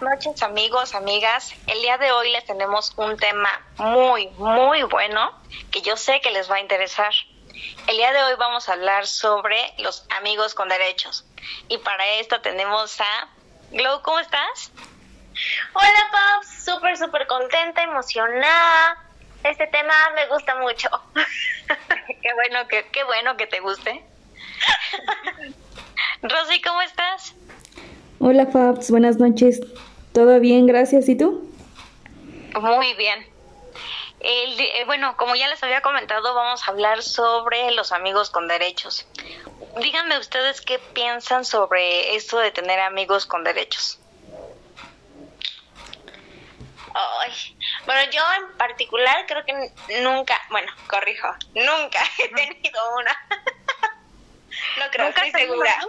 Buenas noches amigos, amigas. El día de hoy les tenemos un tema muy, muy bueno que yo sé que les va a interesar. El día de hoy vamos a hablar sobre los amigos con derechos. Y para esto tenemos a Glow, ¿cómo estás? Hola Pops, súper, súper contenta, emocionada. Este tema me gusta mucho. qué bueno que, qué bueno que te guste. Rosy, ¿cómo estás? Hola Fabs, buenas noches. ¿Todo bien? Gracias. ¿Y tú? Muy bien. Eh, bueno, como ya les había comentado, vamos a hablar sobre los amigos con derechos. Díganme ustedes qué piensan sobre esto de tener amigos con derechos. Ay, bueno, yo en particular creo que nunca, bueno, corrijo, nunca he tenido una. no creo, ¿Nunca estoy segura.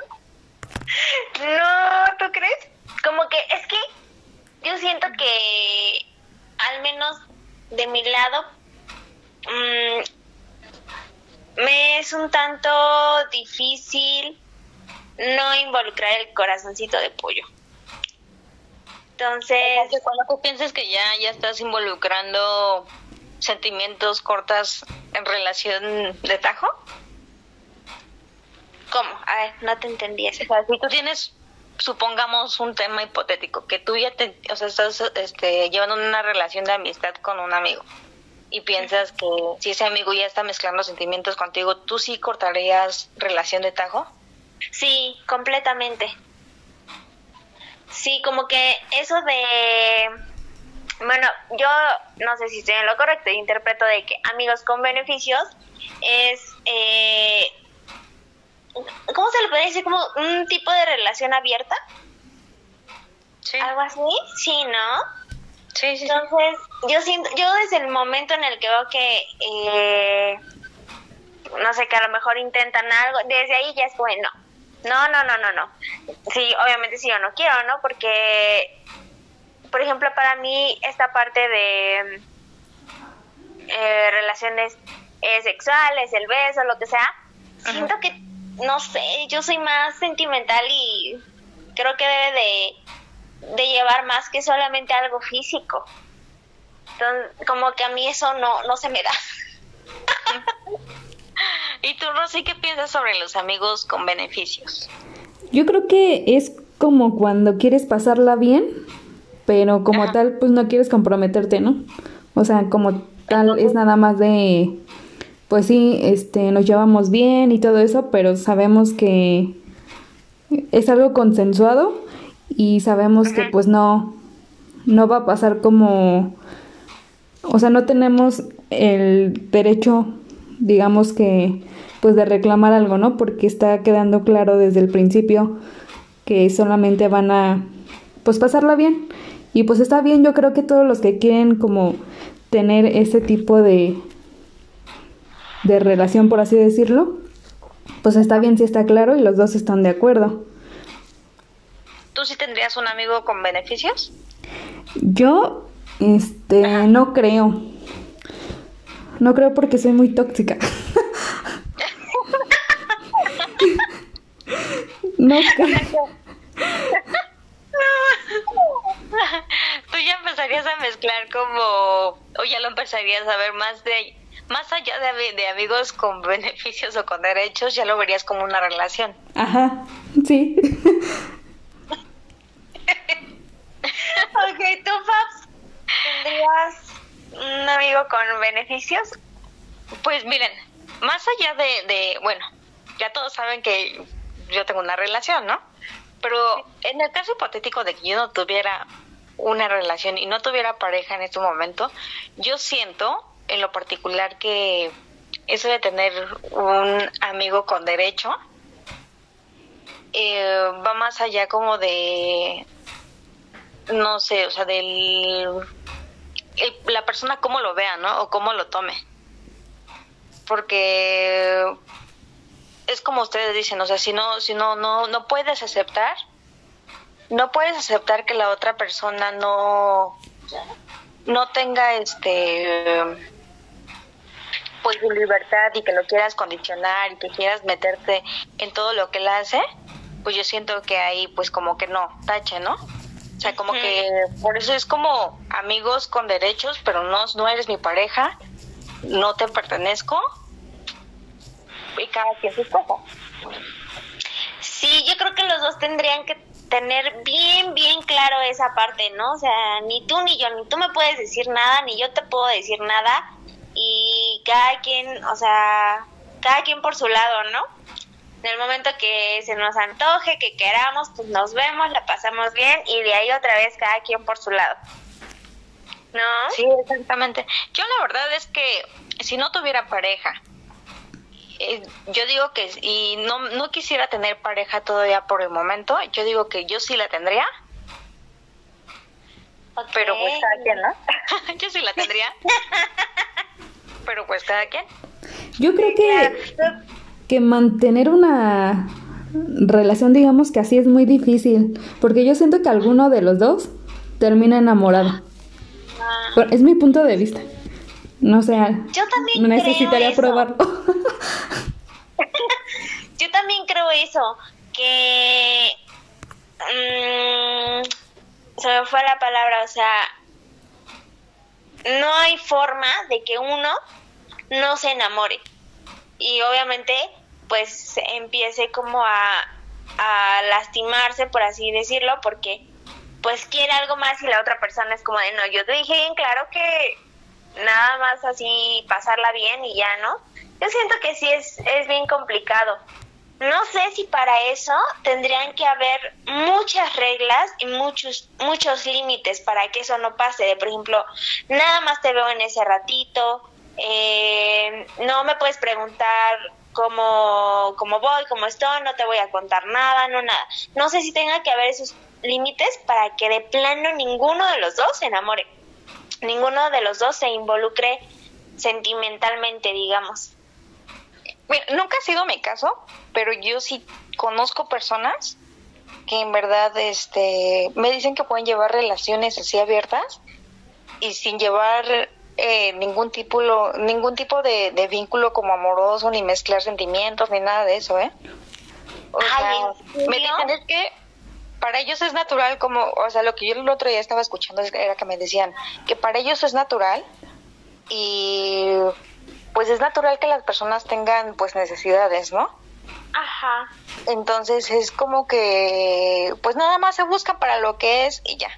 No, ¿tú crees? Como que es que yo siento que al menos de mi lado mmm, me es un tanto difícil no involucrar el corazoncito de pollo. Entonces, cuando tú piensas que ya ya estás involucrando sentimientos cortas en relación de tajo, ¿Cómo? A ver, no te entendí eso. O sea, si tú tienes, supongamos un tema hipotético, que tú ya te, o sea, estás este, llevando una relación de amistad con un amigo y piensas que si ese amigo ya está mezclando sentimientos contigo, ¿tú sí cortarías relación de tajo? Sí, completamente. Sí, como que eso de... Bueno, yo no sé si estoy en lo correcto, interpreto de que amigos con beneficios es eh, ¿cómo se le puede decir? Como un tipo de relación abierta. Sí. ¿Algo así? Sí, ¿no? Sí, sí. Entonces, yo siento, yo desde el momento en el que veo que, eh, no sé, que a lo mejor intentan algo, desde ahí ya es bueno. No, no, no, no, no. Sí, obviamente sí yo no quiero, ¿no? Porque, por ejemplo, para mí esta parte de eh, relaciones eh, sexuales, el beso, lo que sea, siento que no sé, yo soy más sentimental y creo que debe de, llevar más que solamente algo físico. Entonces, como que a mí eso no, no se me da. ¿Y tú, Rosy, qué piensas sobre los amigos con beneficios? Yo creo que es como cuando quieres pasarla bien, pero como tal, pues no quieres comprometerte, ¿no? O sea, como tal, es nada más de pues sí, este, nos llevamos bien y todo eso, pero sabemos que es algo consensuado y sabemos que pues no, no va a pasar como, o sea, no tenemos el derecho, digamos que, pues de reclamar algo, ¿no? Porque está quedando claro desde el principio que solamente van a, pues pasarla bien. Y pues está bien, yo creo que todos los que quieren como tener ese tipo de, de relación, por así decirlo, pues está bien si está claro y los dos están de acuerdo. ¿Tú sí tendrías un amigo con beneficios? Yo, este, no creo. No creo porque soy muy tóxica. no creo. Tú ya empezarías a mezclar como, o ya lo empezarías a ver más de más allá de, amigos con beneficios o con derechos, ya lo verías como una relación. Ajá, sí. ok, ¿tú, Paps, tendrías un amigo con beneficios? Pues miren, más allá de, de, bueno, ya todos saben que yo tengo una relación, ¿no? Pero en el caso hipotético de que yo no tuviera una relación y no tuviera pareja en este momento, yo siento en lo particular que eso de tener un amigo con derecho eh, va más allá como de no sé, o sea, del la persona cómo lo vea, ¿no? O cómo lo tome. Porque es como ustedes dicen, o sea, si no si no no no puedes aceptar no puedes aceptar que la otra persona no no tenga este pues su libertad y que lo quieras condicionar y que quieras meterte en todo lo que él hace, pues yo siento que ahí pues como que no, tache, ¿no? O sea, como que por eso es como amigos con derechos, pero no, no eres mi pareja, no te pertenezco y cada quien su cosa. Sí, yo creo que los dos tendrían que tener bien, bien claro esa parte, ¿no? O sea, ni tú ni yo, ni tú me puedes decir nada, ni yo te puedo decir nada, y cada quien, o sea, cada quien por su lado, ¿no? En el momento que se nos antoje, que queramos, pues nos vemos, la pasamos bien, y de ahí otra vez cada quien por su lado. ¿No? Sí, exactamente. Yo la verdad es que si no tuviera pareja, eh, yo digo que, y no, no quisiera tener pareja todavía por el momento, yo digo que yo sí la tendría. Pero pues cada quien, ¿no? yo sí la tendría. pero pues cada quien. Yo creo que, que mantener una relación, digamos que así es muy difícil, porque yo siento que alguno de los dos termina enamorado. Ah. Es mi punto de vista. No sé. Yo también necesitaría probarlo. Yo también creo eso, que mmm, se me fue la palabra, o sea, no hay forma de que uno no se enamore. Y obviamente, pues empiece como a, a lastimarse, por así decirlo, porque pues quiere algo más y la otra persona es como de, no, yo te dije bien claro que nada más así pasarla bien y ya, ¿no? Yo siento que sí es, es bien complicado. No sé si para eso tendrían que haber muchas reglas y muchos muchos límites para que eso no pase. De, por ejemplo, nada más te veo en ese ratito, eh, no me puedes preguntar cómo, cómo voy, cómo estoy, no te voy a contar nada, no nada. No sé si tenga que haber esos límites para que de plano ninguno de los dos se enamore ninguno de los dos se involucre sentimentalmente, digamos. Nunca ha sido mi caso, pero yo sí conozco personas que en verdad este me dicen que pueden llevar relaciones así abiertas y sin llevar eh, ningún tipo ningún tipo de, vínculo como amoroso ni mezclar sentimientos ni nada de eso eh o sea, me dicen es que para ellos es natural como, o sea, lo que yo el otro día estaba escuchando era que me decían que para ellos es natural y pues es natural que las personas tengan pues necesidades, ¿no? Ajá. Entonces es como que pues nada más se buscan para lo que es y ya.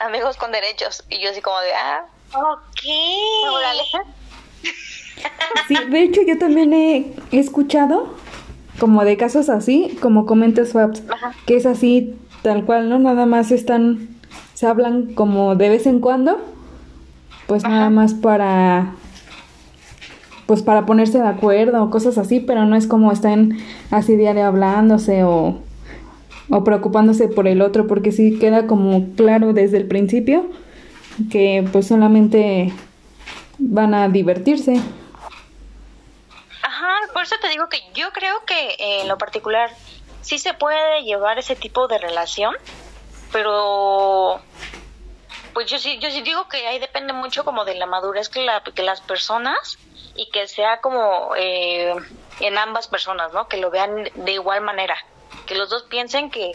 Amigos con derechos y yo así como de, ah, ok. Sí, de hecho yo también he escuchado como de casos así, como comenta Swaps, que es así tal cual, ¿no? Nada más están, se hablan como de vez en cuando, pues nada más para, pues para ponerse de acuerdo o cosas así, pero no es como están así diario hablándose o, o preocupándose por el otro, porque sí queda como claro desde el principio que pues solamente van a divertirse. Por eso te digo que yo creo que eh, en lo particular sí se puede llevar ese tipo de relación, pero pues yo sí, yo sí digo que ahí depende mucho como de la madurez que, la, que las personas y que sea como eh, en ambas personas, ¿no? Que lo vean de igual manera, que los dos piensen que,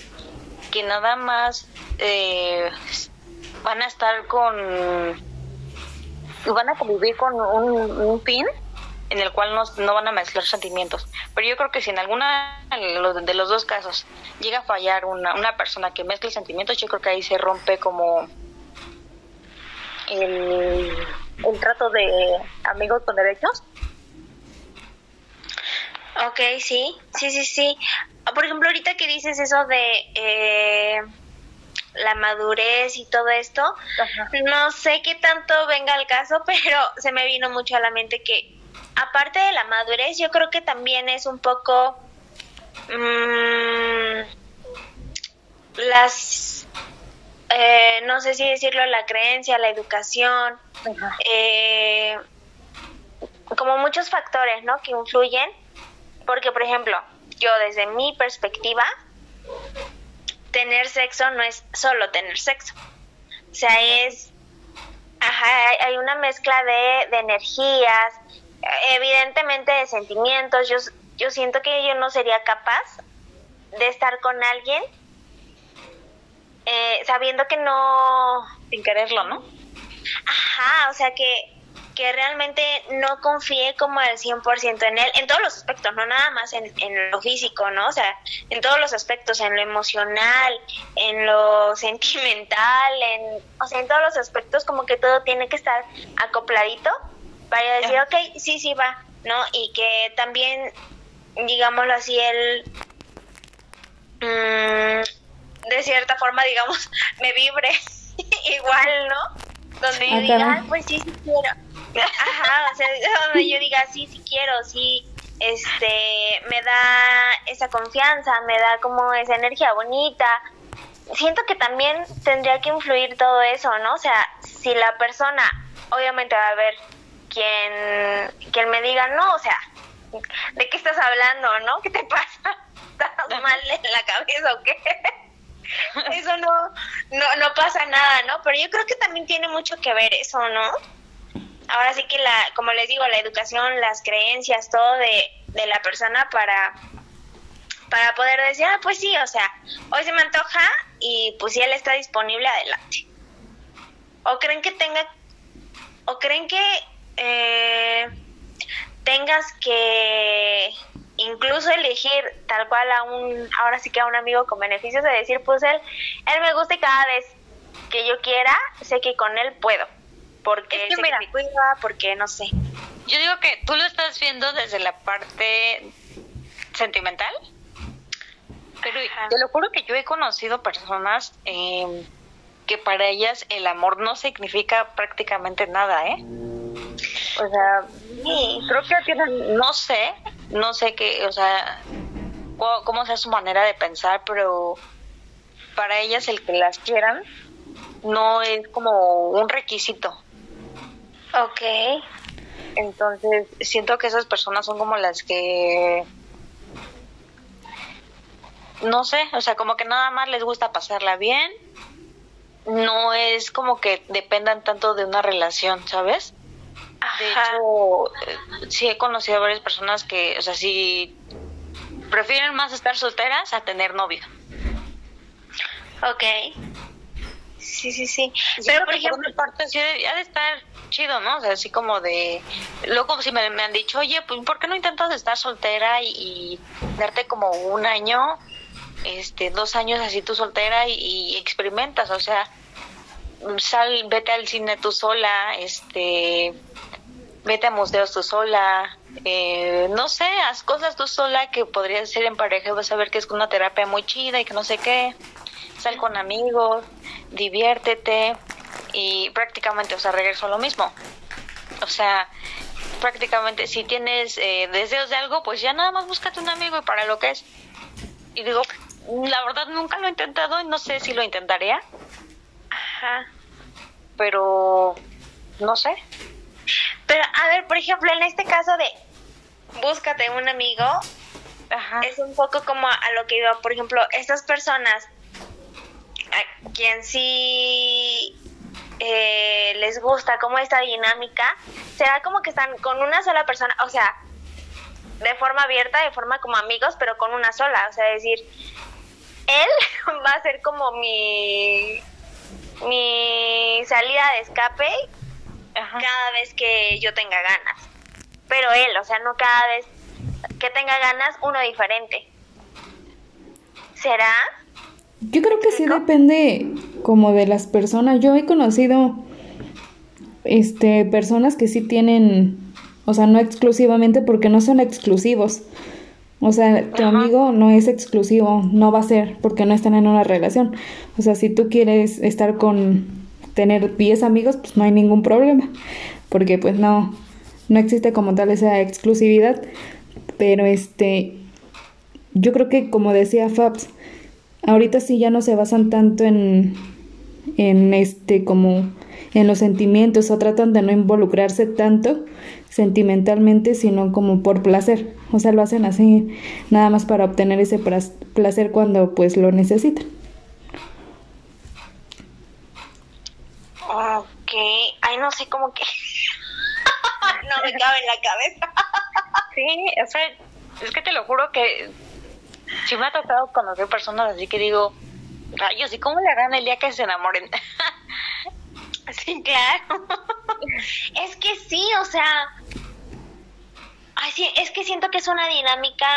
que nada más eh, van a estar con, van a convivir con un, un fin en el cual no, no van a mezclar sentimientos. Pero yo creo que si en alguna de los dos casos llega a fallar una, una persona que mezcle sentimientos, yo creo que ahí se rompe como el, el trato de amigos con derechos. Ok, sí, sí, sí, sí. Por ejemplo, ahorita que dices eso de eh, la madurez y todo esto, no sé qué tanto venga al caso, pero se me vino mucho a la mente que aparte de la madurez, yo creo que también es un poco mmm, las, eh, no sé si decirlo, la creencia, la educación, eh, como muchos factores, ¿no? Que influyen, porque por ejemplo, yo desde mi perspectiva, tener sexo no es solo tener sexo, o sea, es, ajá, hay una mezcla de, de energías, evidentemente de sentimientos. Yo, yo siento que yo no sería capaz de estar con alguien eh, sabiendo que no... Sin quererlo, ¿no? Ajá, o sea que que realmente no confíe como al 100% en él, en todos los aspectos, no nada más en, en, lo físico, ¿no? O sea, en todos los aspectos, en lo emocional, en lo sentimental, en, o sea, en todos los aspectos como que todo tiene que estar acopladito para decir, ok, sí, sí va, ¿no? Y que también, digámoslo así, él, mmm, de cierta forma, digamos, me vibre igual, ¿no? Donde yo diga, pues sí, sí quiero Ajá, o sea, donde yo diga, sí, sí quiero, sí, este, me da esa confianza, me da como esa energía bonita. Siento que también tendría que influir todo eso, ¿no? O sea, si la persona, obviamente va a haber quien, quien me diga, no, o sea, ¿de qué estás hablando, no? ¿Qué te pasa? ¿Estás mal en la cabeza o qué? eso no, no, no pasa nada, ¿no? Pero yo creo que también tiene mucho que ver eso, ¿no? ahora sí que la, como les digo, la educación, las creencias, todo de, de la persona para para poder decir, ah, pues sí, o sea, hoy se me antoja y pues si él está disponible, adelante. O creen que tenga, o creen que eh, tengas que incluso elegir tal cual a un, ahora sí que a un amigo con beneficios de decir, pues él, él me gusta y cada vez que yo quiera, sé que con él puedo porque es que mira, cuida, porque no sé. Yo digo que tú lo estás viendo desde la parte sentimental, pero te lo juro que yo he conocido personas eh, que para ellas el amor no significa prácticamente nada, ¿eh? O sea, creo que tienen, no sé, no sé qué, o sea, cómo sea su manera de pensar, pero para ellas el que las quieran no es como un requisito. Ok. Entonces, siento que esas personas son como las que... No sé, o sea, como que nada más les gusta pasarla bien. No es como que dependan tanto de una relación, ¿sabes? De hecho, eh, sí he conocido a varias personas que, o sea, sí prefieren más estar solteras a tener novio. Ok. Sí, sí, sí. Pero por ejemplo, parte sí ha de estar chido, ¿no? O sea, así como de... Luego si me, han dicho, oye, pues ¿por qué no intentas estar soltera y, darte como un año, este, dos años así tú soltera y, experimentas? O sea, sal, vete al cine tú sola, este, vete a museos tú sola, eh, no sé, haz cosas tú sola que podrías hacer en pareja vas a ver que es una terapia muy chida y que no sé qué. Sal con amigos, diviértete, y prácticamente, o sea, regreso a lo mismo. O sea, prácticamente si tienes eh, deseos de algo, pues ya nada más búscate un amigo y para lo que es. Y digo, la verdad nunca lo he intentado y no sé si lo intentaría. Ajá. Pero no sé. Pero a ver, por ejemplo, en este caso de búscate un amigo, Ajá. es un poco como a lo que digo, por ejemplo, estas personas a quien sí eh, les gusta como esta dinámica, será como que están con una sola persona, o sea, de forma abierta, de forma como amigos, pero con una sola, o sea, decir, él va a ser como mi mi salida de escape cada vez que yo tenga ganas. Pero él, o sea, no cada vez que tenga ganas, uno diferente. ¿Será? Yo creo que sí depende como de las personas. Yo he conocido este personas que sí tienen, o sea, no exclusivamente porque no son exclusivos. O sea, tu amigo no es exclusivo, no va a ser porque no están en una relación. O sea, si tú quieres estar con tener 10 amigos, pues no hay ningún problema, porque pues no no existe como tal esa exclusividad, pero este yo creo que como decía Fabs, ahorita sí ya no se basan tanto en, en este como en los sentimientos o tratan de no involucrarse tanto sentimentalmente sino como por placer. O sea lo hacen así nada más para obtener ese placer cuando pues lo necesitan. Ok ay no sé cómo que no me cabe en la cabeza. Sí o sea es que te lo juro que sí me ha tocado conocer personas así que digo, Rayos, ¿y cómo le harán el día que se enamoren? sí, claro. es que sí, o sea, ay, sí, es que siento que es una dinámica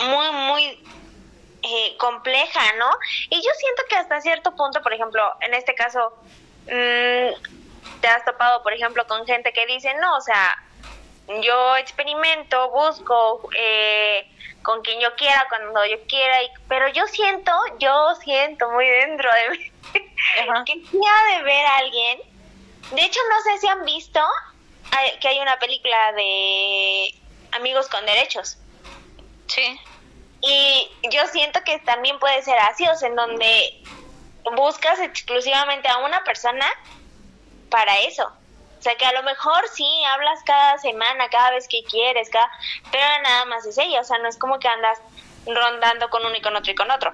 muy, muy eh, compleja, ¿no? Y yo siento que hasta cierto punto, por ejemplo, en este caso, mmm, te has topado, por ejemplo, con gente que dice, no, o sea, yo experimento, busco eh, con quien yo quiera, cuando yo quiera, y, pero yo siento, yo siento muy dentro de mí que sí de ver a alguien. De hecho, no sé si han visto que hay una película de Amigos con Derechos. Sí. Y yo siento que también puede ser así, o sea, en donde buscas exclusivamente a una persona para eso. O sea, que a lo mejor sí hablas cada semana, cada vez que quieres, cada... pero nada más es ella. O sea, no es como que andas rondando con uno y con otro y con otro.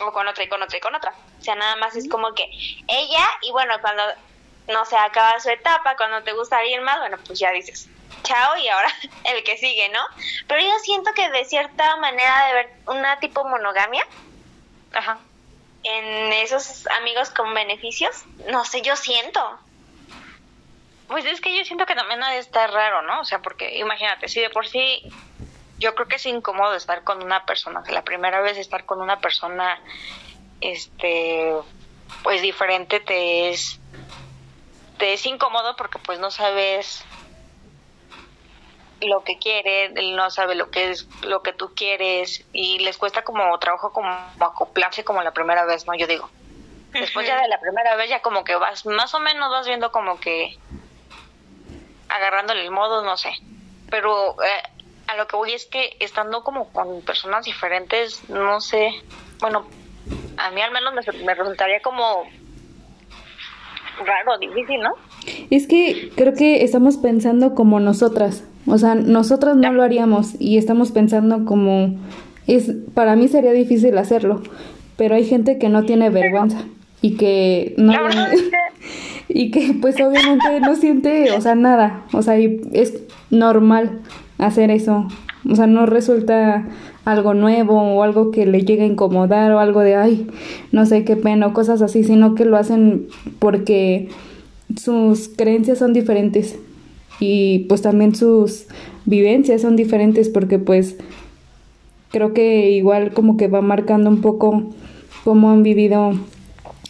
O con otra y con otra y con otra. O sea, nada más es como que ella, y bueno, cuando no se acaba su etapa, cuando te gusta alguien más, bueno, pues ya dices, chao y ahora el que sigue, ¿no? Pero yo siento que de cierta manera de ver una tipo monogamia, ajá, en esos amigos con beneficios, no sé, yo siento. Pues es que yo siento que también ha de estar raro, ¿no? O sea, porque imagínate, si de por sí yo creo que es incómodo estar con una persona, que la primera vez estar con una persona, este, pues diferente te es, te es incómodo porque pues no sabes lo que quiere, él no sabe lo que es lo que tú quieres y les cuesta como trabajo como acoplarse como la primera vez, ¿no? Yo digo. Después ya de la primera vez ya como que vas, más o menos vas viendo como que agarrándole el modo, no sé. Pero eh, a lo que voy es que estando como con personas diferentes, no sé, bueno, a mí al menos me, me resultaría como raro, difícil, ¿no? Es que creo que estamos pensando como nosotras, o sea, nosotras no lo haríamos y estamos pensando como es para mí sería difícil hacerlo, pero hay gente que no tiene vergüenza y que no y que pues obviamente no siente, o sea, nada, o sea, es normal hacer eso, o sea, no resulta algo nuevo o algo que le llegue a incomodar o algo de ay, no sé qué pena o cosas así, sino que lo hacen porque sus creencias son diferentes y pues también sus vivencias son diferentes porque pues creo que igual como que va marcando un poco cómo han vivido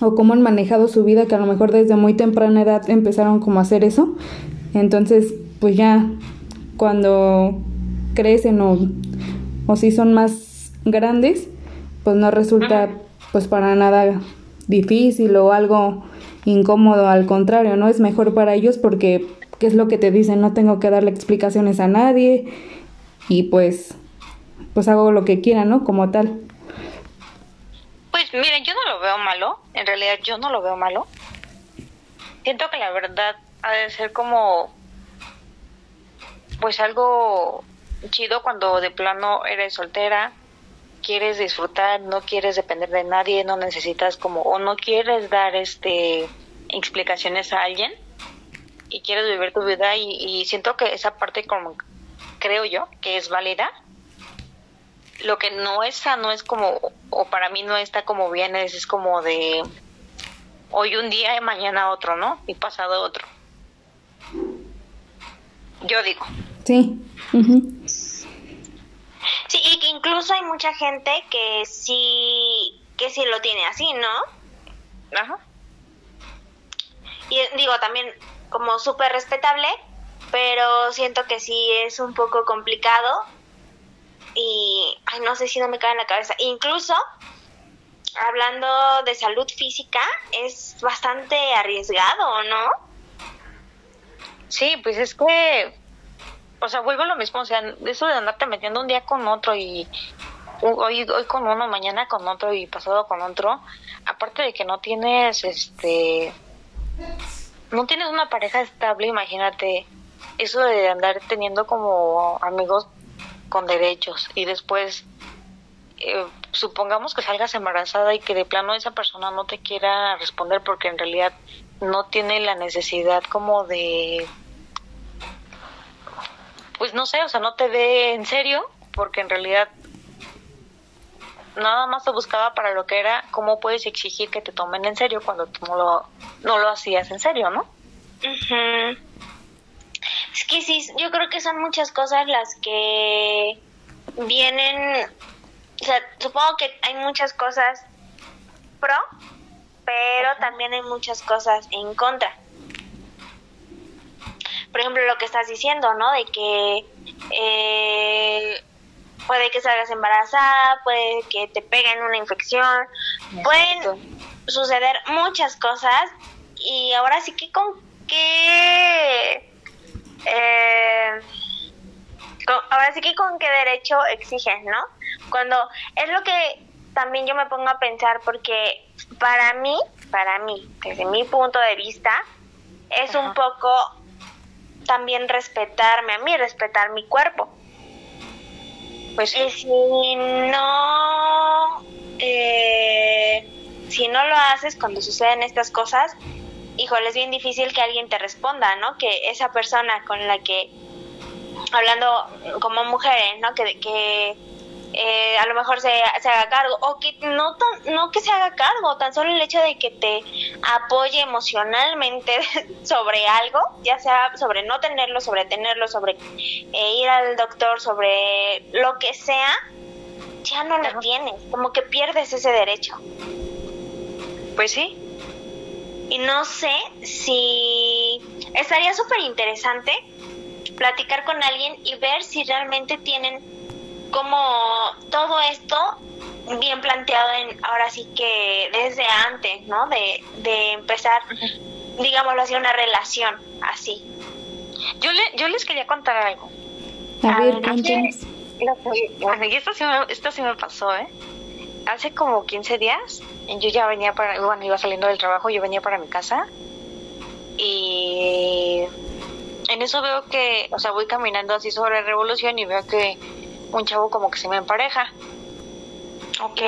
o cómo han manejado su vida que a lo mejor desde muy temprana edad empezaron como a hacer eso entonces pues ya cuando crecen o, o si son más grandes pues no resulta pues para nada difícil o algo incómodo, al contrario, ¿no? Es mejor para ellos porque ¿qué es lo que te dicen? No tengo que darle explicaciones a nadie y pues pues hago lo que quiera, ¿no? Como tal. Miren, yo no lo veo malo, en realidad yo no lo veo malo. Siento que la verdad ha de ser como pues algo chido cuando de plano eres soltera, quieres disfrutar, no quieres depender de nadie, no necesitas como o no quieres dar este explicaciones a alguien y quieres vivir tu vida y, siento que esa parte como creo yo que es válida lo que no es no es como o para mí no está como bien es, es como de hoy un día y mañana otro no y pasado otro. Yo digo. Sí. Sí y que incluso hay mucha gente que sí que sí lo tiene así no ajá. Y digo también como súper respetable, pero siento que sí es un poco complicado y ay, no sé si no me cae en la cabeza. Incluso hablando de salud física es bastante arriesgado, ¿no? Sí, pues es que, o sea, vuelvo a lo mismo, o sea, eso de andarte metiendo un día con otro y hoy, hoy con uno, mañana con otro y pasado con otro, aparte de que no tienes, este, no tienes una pareja estable, imagínate eso de andar teniendo como amigos con derechos y después eh, supongamos que salgas embarazada y que de plano esa persona no te quiera responder porque en realidad no tiene la necesidad como de pues no sé, o sea, no te ve en serio porque en realidad nada más te buscaba para lo que era cómo puedes exigir que te tomen en serio cuando tú no lo, no lo hacías en serio, ¿no? Ujú. Es que sí, yo creo que son muchas cosas las que vienen, o sea, supongo que hay muchas cosas pro, pero también hay muchas cosas en contra. Por ejemplo, lo que estás diciendo, ¿no? De que eh, puede que salgas embarazada, puede que te peguen una infección, pueden suceder muchas cosas y ahora sí que con qué eh, con- ahora sí que con qué derecho exigen, ¿no? Cuando es lo que también yo me pongo a pensar porque para mí, para mí, desde mi punto de vista, es un poco también respetarme a mí, respetar mi cuerpo. Pues Y si no, eh, si no lo haces cuando suceden estas cosas, híjole, es bien difícil que alguien te responda, ¿no? Que esa persona con la que, hablando como mujeres, ¿no? Que, que eh, a lo mejor se, se haga cargo, o que no, tan- no que se haga cargo, tan solo el hecho de que te apoye emocionalmente sobre algo, ya sea sobre no tenerlo, sobre tenerlo, sobre eh, ir al doctor, sobre lo que sea, ya no lo tienes, como que pierdes ese derecho. pues sí, Y no sé si estaría súper interesante platicar con alguien y ver si realmente tienen como todo esto bien planteado en ahora sí que desde antes, ¿no? De, de empezar, digámoslo así, una relación así. yo, le, yo les quería contar algo. A A ver. Bueno, y esto sí, me, esto sí me pasó, ¿eh? Hace como 15 días, yo ya venía para, bueno, iba saliendo del trabajo, yo venía para mi casa y en eso veo que, o sea, voy caminando así sobre Revolución y veo que un chavo como que se me empareja. Ok.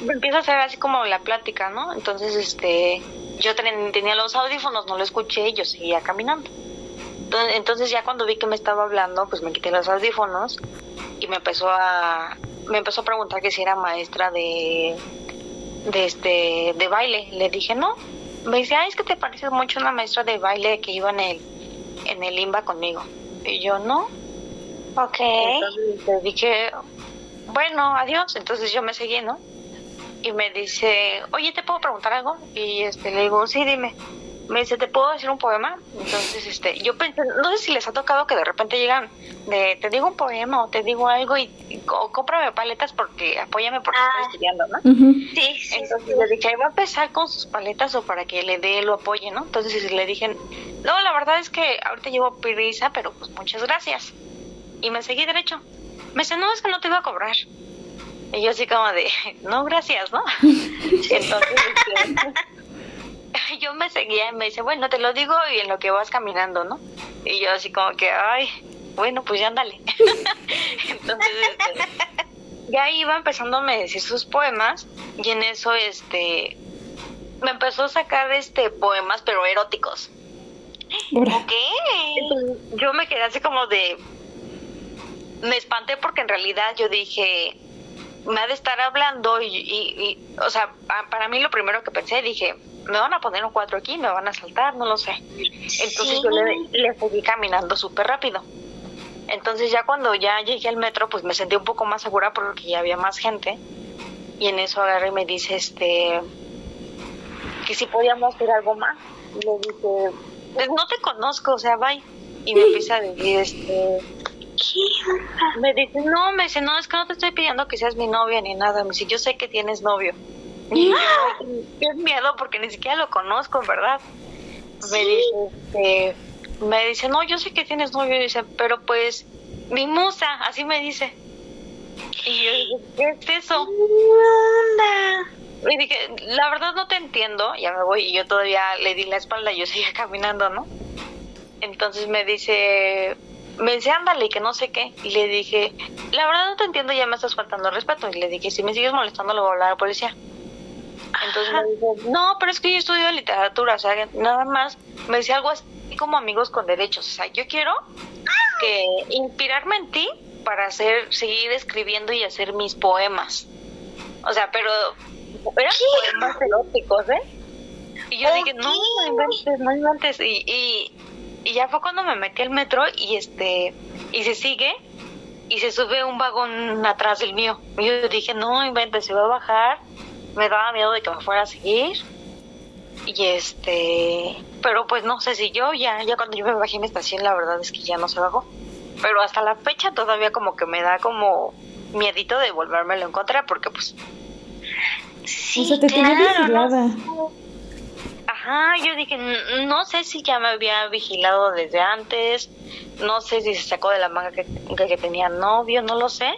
Empieza, a hacer así como la plática, ¿no? Entonces, este, yo ten- tenía los audífonos, no lo escuché y yo seguía caminando. Entonces ya cuando vi que me estaba hablando, pues me quité los audífonos y me empezó a, me empezó a preguntar que si era maestra de, de este, de baile. Le dije no. Me dice, ay, es que te pareces mucho a una maestra de baile que iba en el, en el limba conmigo. Y yo no. Ok. Entonces le dije, bueno, adiós. Entonces yo me seguí, ¿no? Y me dice, oye, ¿te puedo preguntar algo? Y este, le digo, sí, dime. Me dice, ¿te puedo decir un poema? Entonces, este, yo pensé, no sé si les ha tocado que de repente llegan de, te digo un poema o te digo algo y, y cómprame paletas porque apóyame porque Ah. estoy estudiando, ¿no? Sí, sí, Entonces sí. le dije, "Ahí va a empezar con sus paletas o para que le dé, lo apoye, ¿no? Entonces le dije, no, la verdad es que ahorita llevo prisa, pero pues muchas gracias. Y me seguí derecho. Me dice, no, es que no te iba a cobrar. Y yo así como de, no, gracias, ¿no? Entonces este, yo me seguía y me dice, bueno, te lo digo y en lo que vas caminando, ¿no? Y yo así como que, ay, bueno, pues ya ándale. Entonces, este, ya iba empezando a decir sus poemas y en eso este me empezó a sacar este poemas pero eróticos. Ahora, Ok. Entonces, yo me quedé así como de me espanté porque en realidad yo dije me ha de estar hablando y, y- y, o sea, para mí lo primero que pensé dije, me van a poner un cuatro aquí, me van a saltar, no lo sé. Entonces Sí. yo le, le seguí caminando súper rápido. Entonces ya cuando ya llegué al metro, pues me sentí un poco más segura porque ya había más gente. Y en eso agarré y me dice, este, que si podíamos hacer algo más. Y le dije, pues no te conozco, o sea, bye. Y me empieza a decir, este, me dice, no, me dice, no, es que no te estoy pidiendo que seas mi novia ni nada. Me dice, yo sé que tienes novio. Y "Ay, qué miedo porque ni siquiera lo conozco, ¿verdad? Me dice, este, me dice, no, yo sé que tienes novio. Y dice, pero pues, mi musa, así me dice. Y yo dije, ¿qué es eso? Y dije, la verdad no te entiendo, ya me voy y yo todavía le di la espalda y yo seguía caminando, ¿no? Entonces me dice, me dice, ándale, y que no sé qué. Y le dije, la verdad no te entiendo, ya me estás faltando el respeto. Y le dije, si me sigues molestando, le voy a hablar a la policía. Entonces me dice, no, pero es que yo estudio literatura, o sea, nada más, me decía algo así como amigos con derechos, o sea, yo quiero que inspirarme en ti para hacer, seguir escribiendo y hacer mis poemas. O sea, pero eran más eróticos, ¿eh? Y yo dije, no, no inventes, no inventes. Y, y, y ya fue cuando me metí al metro y este, y se sigue y se sube un vagón atrás del mío. Y yo dije, no inventes, se va a bajar. Me daba miedo de que me fuera a seguir. Y este, pero pues no sé si yo ya, ya cuando yo me bajé en estación, la verdad es que ya no se bajó. Pero hasta la fecha todavía como que me da como miedito de volvérmelo a encontrar porque pues... Sí, o sea, te tenía vigilada. Ajá, yo dije, no sé si ya me había vigilado desde antes, no sé si se sacó de la manga que, que tenía novio, no lo sé.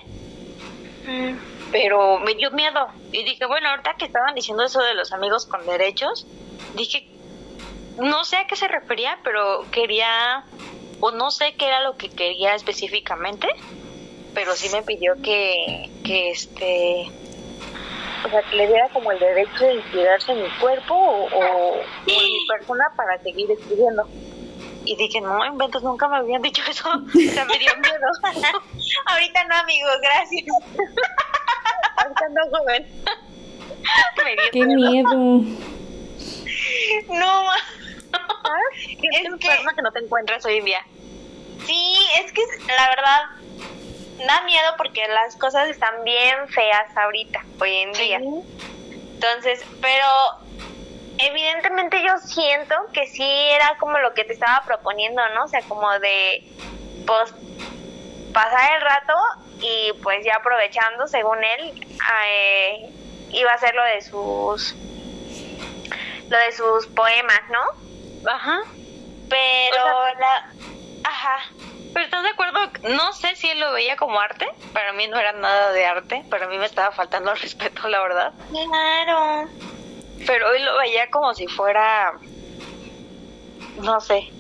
Mm. Pero me dio miedo y dije, bueno, ahorita que estaban diciendo eso de los amigos con derechos, dije, no sé a qué se refería, pero quería, o no sé qué era lo que quería específicamente, pero sí me pidió que, que este, o sea, que le diera como el derecho de inspirarse en mi cuerpo o, en mi persona para seguir escribiendo. Y dije, no, inventos, nunca me habían dicho eso. O sea, me dio miedo. Ahorita no, amigo, gracias. Ahorita no, joven. Qué miedo. No, es que, que no te encuentras hoy en día. Sí, es que la verdad da miedo porque las cosas están bien feas ahorita, hoy en día. Entonces, pero evidentemente yo siento que sí era como lo que te estaba proponiendo, ¿no? O sea, como de pues pasar el rato y pues ya aprovechando, según él, eh, iba a hacer lo de sus lo de sus poemas, ¿no? Ajá. Pero la ajá. Pero ¿estás de acuerdo? No sé si él lo veía como arte. Para mí no era nada de arte. Para mí me estaba faltando el respeto, la verdad. Claro. Pero él lo veía como si fuera, no sé,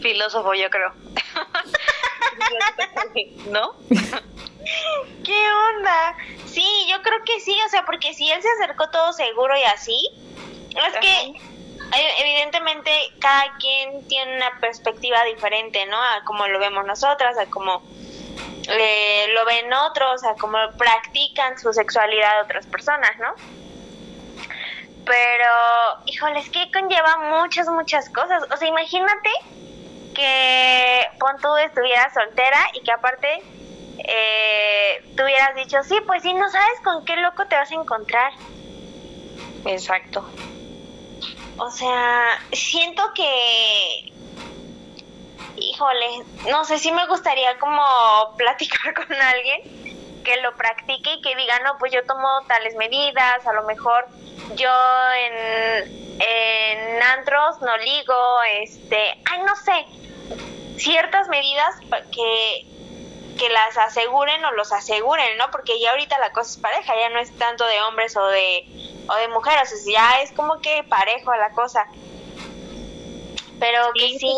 filósofo, yo creo. ¿No? ¿Qué onda? Sí, yo creo que sí, o sea, porque si él se acercó todo seguro y así, es que evidentemente cada quien tiene una perspectiva diferente, ¿no? A como lo vemos nosotras, a cómo eh, lo ven otros, a cómo practican su sexualidad otras personas, ¿no? Pero, híjole, es que conlleva muchas, muchas cosas. O sea, imagínate que pon tú estuvieras soltera y que aparte eh, tú hubieras dicho, sí, pues sí, no sabes con qué loco te vas a encontrar. Exacto. O sea, siento que, híjole, no sé si me gustaría como platicar con alguien que lo practique y que diga, no, pues yo tomo tales medidas, a lo mejor yo en, en antros no ligo, este, ay, no sé, ciertas medidas que, que las aseguren o los aseguren, ¿no? Porque ya ahorita la cosa es pareja, ya no es tanto de hombres o de, o de mujeres, ya es como que parejo la cosa. Pero que sí,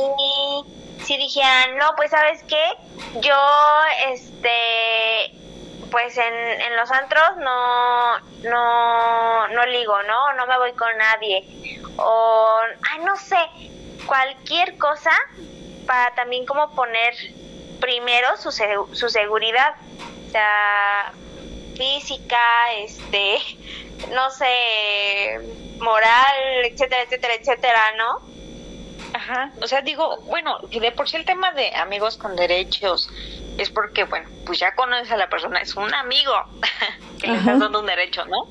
sí dijeran, no, pues sabes qué, yo, este, pues en, en los antros no, no, no ligo, ¿no? No me voy con nadie. O, ay, no sé, cualquier cosa para también como poner primero su, su seguridad, física, este, no sé, moral, etcétera, etcétera, etcétera, ¿no? Ajá, o sea, digo, bueno, de por sí el tema de amigos con derechos es porque, bueno, pues ya conoces a la persona, es un amigo que le estás dando un derecho, ¿no?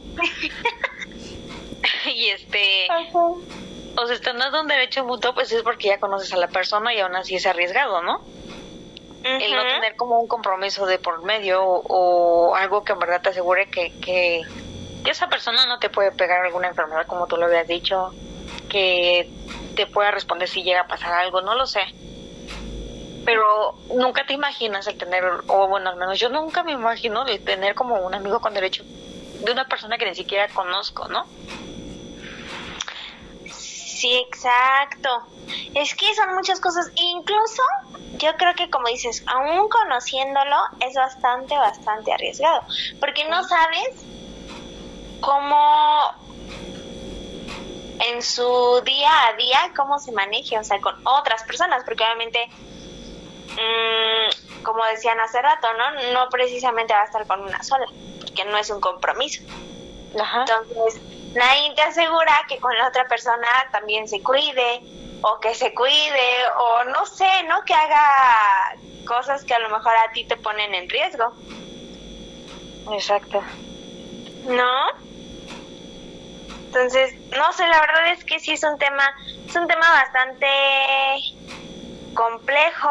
y este, o sea, están dando un derecho mutuo, pues es porque ya conoces a la persona y aún así es arriesgado, ¿no? el no tener como un compromiso de por medio o, algo que en verdad te asegure que, que, esa persona no te puede pegar alguna enfermedad como tú lo habías dicho, que te pueda responder si llega a pasar algo, no lo sé. Pero nunca te imaginas el tener, o bueno, al menos yo nunca me imagino de tener como un amigo con derecho de una persona que ni siquiera conozco, ¿no? Sí, exacto. Es que son muchas cosas. Incluso yo creo que como dices, aún conociéndolo es bastante, bastante arriesgado. Porque no sabes cómo en su día a día, cómo se maneja, o sea, con otras personas. Porque obviamente, mmm, como decían hace rato, ¿no? No precisamente va a estar con una sola. porque no es un compromiso. Entonces, nadie te asegura que con la otra persona también se cuide o que se cuide o no sé, ¿no? Que haga cosas que a lo mejor a ti te ponen en riesgo. Exacto. ¿No? Entonces, no sé, la verdad es que sí es un tema, es un tema bastante complejo.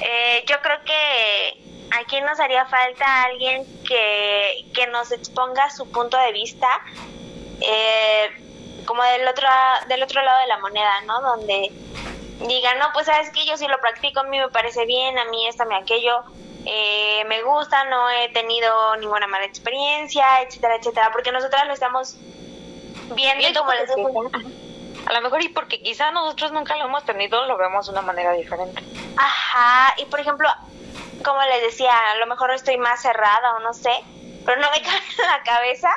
Eh, yo creo que aquí nos haría falta alguien que, que nos exponga su punto de vista, eh, como del otro, del otro lado de la moneda, ¿no? Donde diga, no, pues sabes que yo sí lo practico, a mí me parece bien, a mí esto, me aquello, eh, me gusta, no he tenido ninguna mala experiencia, etcétera, etcétera, porque nosotras lo estamos viendo como les digo. A lo mejor y porque quizá nosotros nunca lo hemos tenido, lo vemos de una manera diferente. Ajá, y por ejemplo, como les decía, a lo mejor estoy más cerrada o no sé, pero no me cabe en la cabeza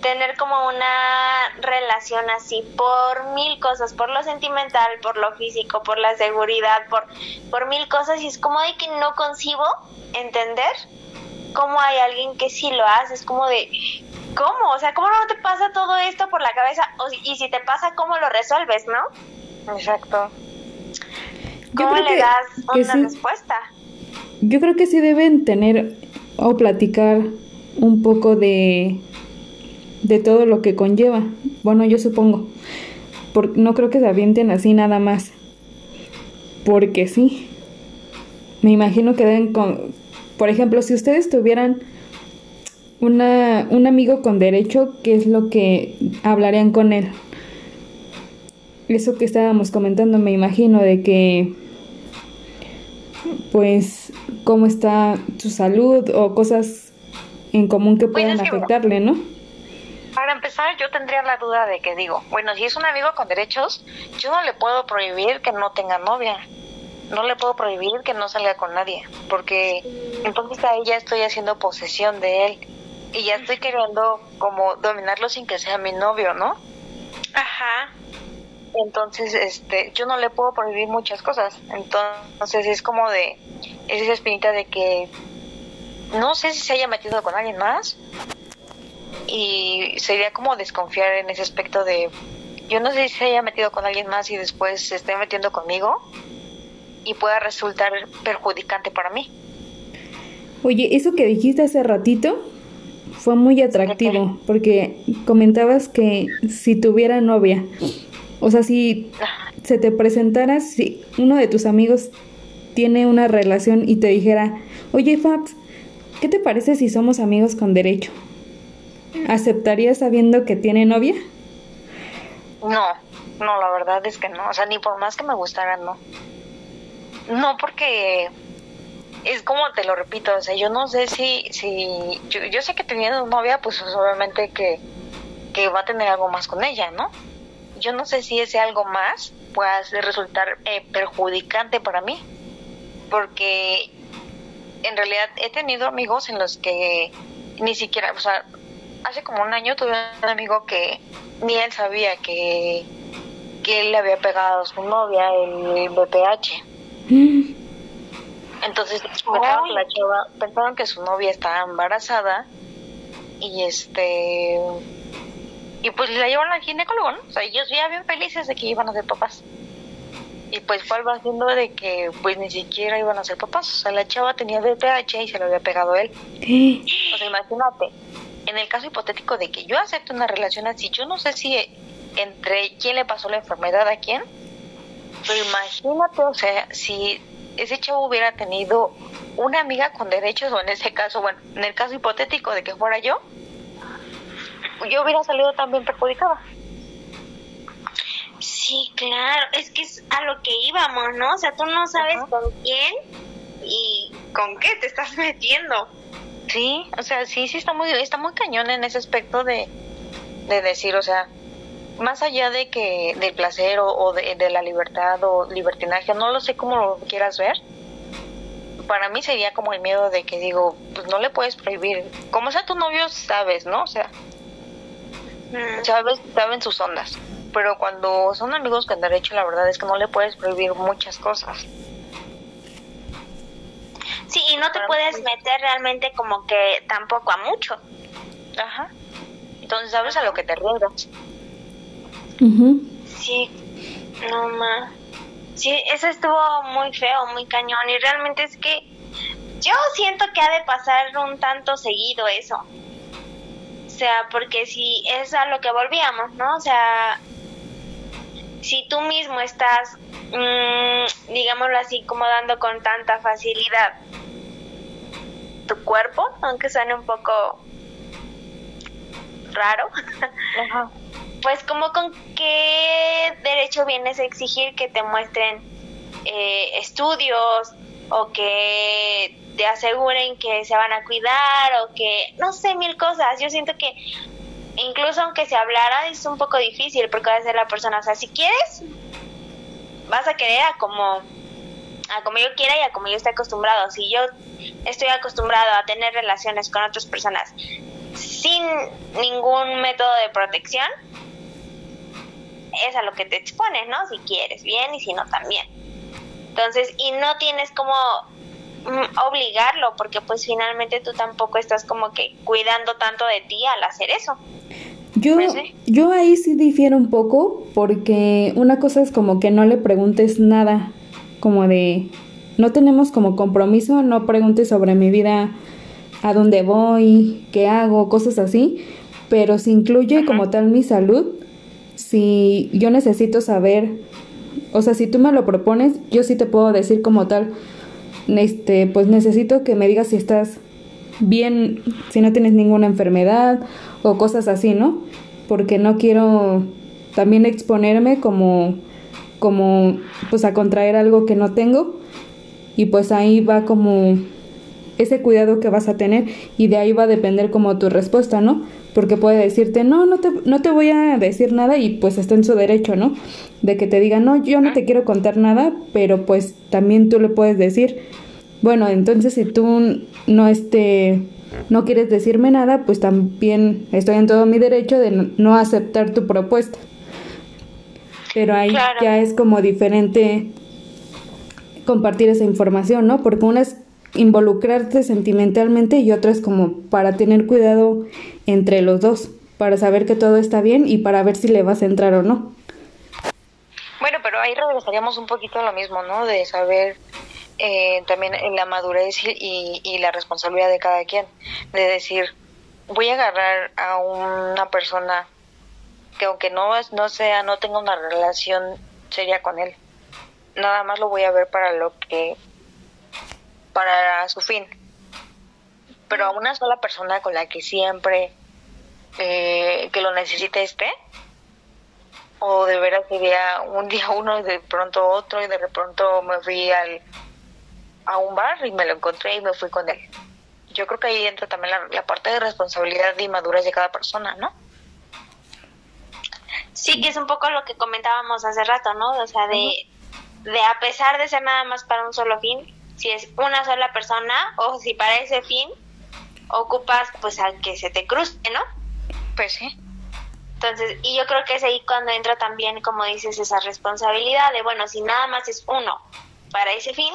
tener como una relación así por mil cosas, por lo sentimental, por lo físico, por la seguridad, por, por mil cosas, y es como de que no concibo entender cómo hay alguien que sí lo hace, es como de, ¿cómo? O sea, ¿cómo no te pasa todo esto por la cabeza? O, y si te pasa, ¿cómo lo resuelves, no? Exacto. ¿Cómo le das una respuesta? Yo creo que sí deben tener o platicar un poco de de todo lo que conlleva. Bueno, yo supongo. no creo que se avienten así nada más. Porque sí. Me imagino que deben con... Por ejemplo, si ustedes tuvieran una, un amigo con derecho, ¿qué es lo que hablarían con él? Eso que estábamos comentando, me imagino, de que, pues, cómo está su salud o cosas en común que pues puedan afectarle, ¿no? Para empezar, yo tendría la duda de que digo, bueno, si es un amigo con derechos, yo no le puedo prohibir que no tenga novia. No le puedo prohibir que no salga con nadie, porque entonces ahí ya estoy haciendo posesión de él y ya estoy queriendo como dominarlo sin que sea mi novio, ¿no? Ajá. Entonces, este, yo no le puedo prohibir muchas cosas. Entonces es como de es esa espinita de que no sé si se haya metido con alguien más y sería como desconfiar en ese aspecto de yo no sé si se haya metido con alguien más y después se esté metiendo conmigo y pueda resultar perjudicante para mí. Oye, eso que dijiste hace ratito fue muy atractivo porque comentabas que si tuviera novia, o sea, si se te presentara, si uno de tus amigos tiene una relación y te dijera, oye Fabs, ¿qué te parece si somos amigos con derecho? ¿Aceptaría sabiendo que tiene novia? No, no, la verdad es que no. O sea, ni por más que me gustara, no. No, porque es como te lo repito, o sea, yo no sé si, si yo, sé que teniendo novia, pues obviamente que, que va a tener algo más con ella, ¿no? Yo no sé si ese algo más pueda resultar eh, perjudicante para mí, porque en realidad he tenido amigos en los que ni siquiera, o sea, hace como un año tuve un amigo que ni él sabía que, que él le había pegado a su novia el BPH. Entonces pensaron que, la chava, pensaron que su novia estaba embarazada y este y pues la llevaron al ginecólogo, ¿no? O sea, ellos ya bien felices de que iban a ser papás. Y pues cuál va haciendo de que pues ni siquiera iban a ser papás. O sea, la chava tenía BPH y se lo había pegado él. O sea, imagínate, en el caso hipotético de que yo acepte una relación así, yo no sé si entre quién le pasó la enfermedad a quién, pero imagínate, o sea, si ese chavo hubiera tenido una amiga con derechos, o en ese caso, bueno, en el caso hipotético de que fuera yo, yo hubiera salido también perjudicada. Sí, claro, es que es a lo que íbamos, ¿no? O sea, tú no sabes con quién y con qué te estás metiendo. Sí, o sea, sí, sí está muy, está muy cañón en ese aspecto de, de decir, o sea, más allá de que del placer o, de, la libertad o libertinaje, no lo sé cómo lo quieras ver. Para mí sería como el miedo de que digo, pues no le puedes prohibir. Como sea tu novio, sabes, ¿no? O sea, mm. sabes, saben sus ondas. Pero cuando son amigos con derecho, la verdad es que no le puedes prohibir muchas cosas. Sí, y no te puedes meter realmente como que tampoco a mucho. Ajá. Entonces sabes a lo que te arriesgas. Sí, no más. Sí, eso estuvo muy feo, muy cañón. Y realmente es que yo siento que ha de pasar un tanto seguido eso. O sea, porque si es a lo que volvíamos, ¿no? O sea, si tú mismo estás, mmm, digámoslo así, como dando con tanta facilidad tu cuerpo, aunque suene un poco raro, pues como con qué derecho vienes a exigir que te muestren eh, estudios o que te aseguren que se van a cuidar o que no sé mil cosas yo siento que incluso aunque se hablara es un poco difícil porque va a ser la persona o sea si quieres vas a querer a como a como yo quiera y a como yo esté acostumbrado. Si yo estoy acostumbrado a tener relaciones con otras personas sin ningún método de protección, es a lo que te expones, ¿no? Si quieres bien y si no también. Entonces, y no tienes como mm, obligarlo, porque pues finalmente tú tampoco estás como que cuidando tanto de ti al hacer eso. Yo, pues yo ahí sí difiero un poco, porque una cosa es como que no le preguntes nada, como de, no tenemos como compromiso, no preguntes sobre mi vida a dónde voy, qué hago, cosas así, pero si incluye como tal mi salud, si yo necesito saber, o sea, si tú me lo propones, yo sí te puedo decir como tal, este, pues necesito que me digas si estás bien, si no tienes ninguna enfermedad o cosas así, ¿no? Porque no quiero también exponerme como como pues a contraer algo que no tengo y pues ahí va como ese cuidado que vas a tener y de ahí va a depender como tu respuesta, ¿no? Porque puede decirte, no, no te, no te voy a decir nada y pues está en su derecho, ¿no? De que te diga, no, yo no te quiero contar nada, pero pues también tú le puedes decir, bueno, entonces si tú no este no quieres decirme nada, pues también estoy en todo mi derecho de no aceptar tu propuesta. Pero ahí ya es como diferente compartir esa información, ¿no? Porque una es involucrarte sentimentalmente y otra es como para tener cuidado entre los dos, para saber que todo está bien y para ver si le vas a entrar o no. Bueno, pero ahí regresaríamos un poquito a lo mismo, ¿no? De saber eh, también la madurez y, y la responsabilidad de cada quien. De decir, voy a agarrar a una persona que aunque no, no sea, no tenga una relación seria con él, nada más lo voy a ver para lo que para su fin. Pero a una sola persona con la que siempre eh, que lo necesite esté, o de veras sería un día uno y de pronto otro y de pronto me fui al, a un bar y me lo encontré y me fui con él. Yo creo que ahí entra también la, parte de responsabilidad y madurez de cada persona, ¿no? Sí, que es un poco lo que comentábamos hace rato, ¿no? O sea, de, de a pesar de ser nada más para un solo fin, si es una sola persona o si para ese fin ocupas pues al que se te cruce, ¿no? Pues sí. Entonces, y yo creo que es ahí cuando entra también, como dices, esa responsabilidad de, bueno, si nada más es uno para ese fin,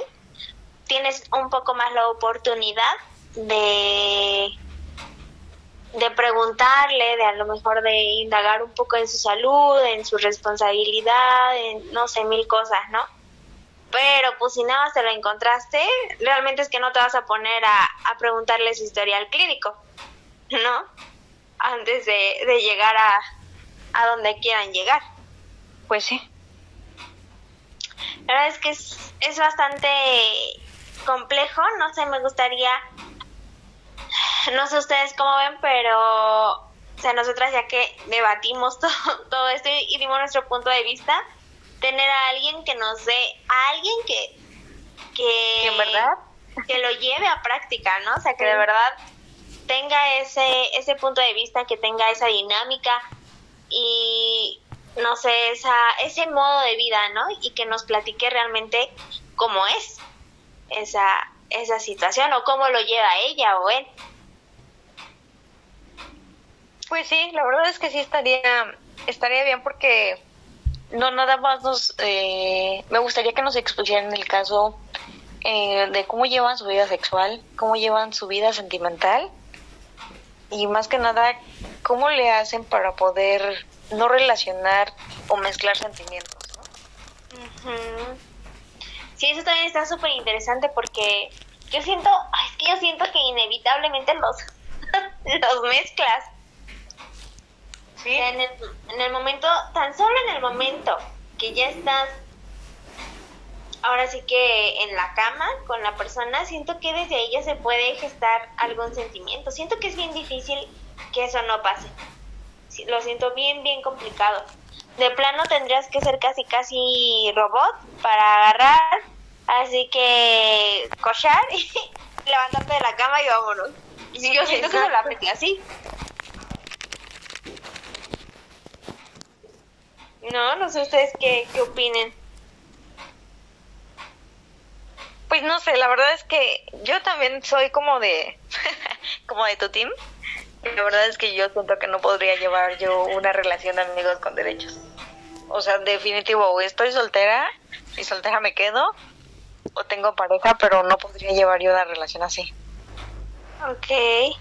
tienes un poco más la oportunidad de de preguntarle, de a lo mejor de indagar un poco en su salud, en su responsabilidad, en no sé, mil cosas, ¿no? Pero si nada se lo encontraste, realmente es que no te vas a poner a, a preguntarle su historial clínico, ¿no? Antes de, de llegar a, a donde quieran llegar. Pues sí. La verdad es que es, es bastante complejo, no sé, me gustaría, no sé ustedes cómo ven, pero o sea, nosotras ya que debatimos todo, todo esto y dimos nuestro punto de vista, tener a alguien que nos dé, a alguien que, que, en verdad que lo lleve a práctica, ¿no? O sea, que de verdad tenga ese, ese punto de vista, que tenga esa dinámica y no sé, esa, ese modo de vida, ¿no? Y que nos platique realmente cómo es esa, esa situación o cómo lo lleva ella o él. Pues sí, la verdad es que sí estaría, estaría bien porque no nada más nos eh, me gustaría que nos expusieran el caso eh, de cómo llevan su vida sexual, cómo llevan su vida sentimental y más que nada, cómo le hacen para poder no relacionar o mezclar sentimientos. ¿no? Sí, eso también está súper interesante porque yo siento, es que yo siento que inevitablemente los, los mezclas. Sí. en, el, en el momento, tan solo en el momento que ya estás ahora sí que en la cama con la persona, siento que desde ahí ya se puede gestar algún sentimiento. Siento que es bien difícil que eso no pase. Lo siento bien, bien complicado. De plano tendrías que ser casi, casi robot para agarrar, así que cochar y levantarte de la cama y vámonos. Y yo siento que se la metí así. No, no sé ustedes qué, qué opinen. Pues no sé, la verdad es que yo también soy como de como de tu team. La verdad es que yo siento que no podría llevar yo una relación de amigos con derechos. O sea, definitivo, o estoy soltera y soltera me quedo, o tengo pareja, pero no podría llevar yo una relación así. Ok.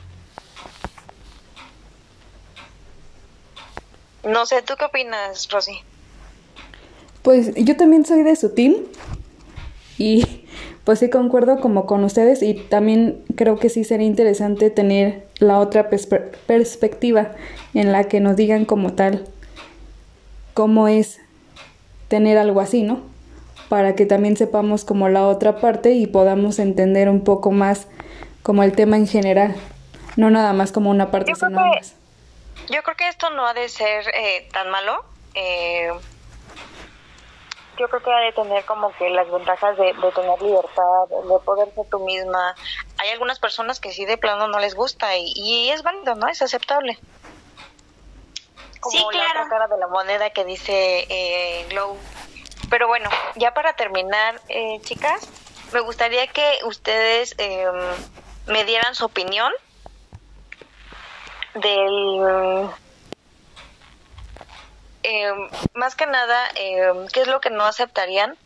No sé, ¿tú qué opinas, Rosy? Pues yo también soy de su team y pues sí concuerdo como con ustedes y también creo que sí sería interesante tener la otra perspectiva en la que nos digan como tal cómo es tener algo así, ¿no? Para que también sepamos como la otra parte y podamos entender un poco más como el tema en general, no nada más como una parte, sino más. Yo creo que esto no ha de ser eh, tan malo. Eh, yo creo que ha de tener como que las ventajas de, tener libertad, de poder ser tú misma. Hay algunas personas que sí de plano no les gusta y, es válido, ¿no? Es aceptable. Como sí, claro. la otra cara de la moneda que dice eh, Glow. Pero bueno, ya para terminar, eh, chicas, me gustaría que ustedes eh, me dieran su opinión del eh, más que nada, eh, ¿qué es lo que no aceptarían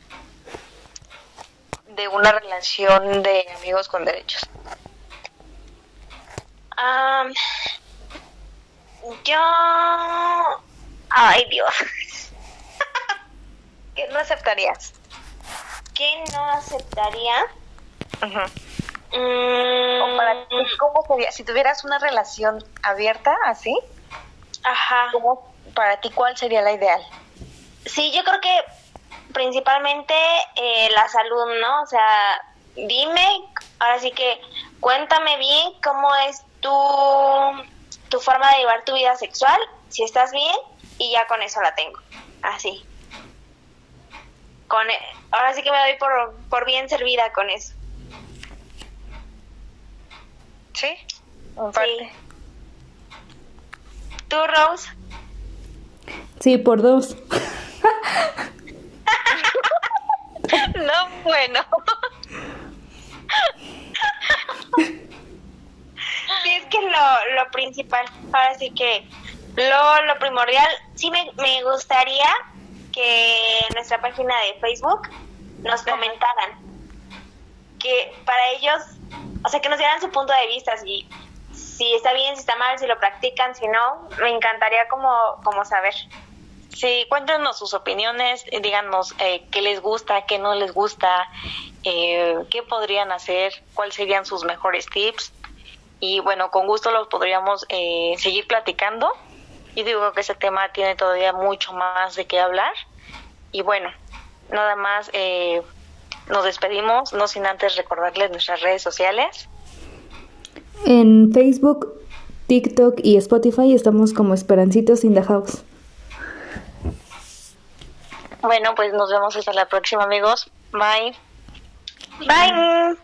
de una relación de amigos con derechos? yo... Ay, Dios. ¿Qué no aceptarías? ¿Qué no aceptaría? Mm. O para ti, ¿cómo sería? Si tuvieras una relación abierta, así, Ajá. ¿cómo para ti cuál sería la ideal? Sí, yo creo que principalmente eh, la salud, ¿no? O sea, dime, ahora sí que cuéntame bien cómo es tu, tu forma de llevar tu vida sexual, si estás bien, y ya con eso la tengo. Así. Con, ahora sí que me doy por, por bien servida con eso. ¿Sí? Sí. ¿Tú, Rose? Sí, por dos. no, bueno. Sí, es que lo, lo principal, ahora sí que lo, lo primordial, sí me, me gustaría que en nuestra página de Facebook nos comentaran que para ellos, o sea, que nos dieran su punto de vista, si, si está bien, si está mal, si lo practican, si no, me encantaría como, como saber. Sí, cuéntenos sus opiniones, eh, díganos eh, qué les gusta, qué no les gusta, eh, qué podrían hacer, cuáles serían sus mejores tips. Y bueno, con gusto los podríamos seguir platicando. Y digo que ese tema tiene todavía mucho más de qué hablar. Y bueno, nada más nos despedimos, no sin antes recordarles nuestras redes sociales. En Facebook, TikTok y Spotify estamos como Esperancitos in the House. Bueno, pues nos vemos hasta la próxima, amigos. Bye. Bye.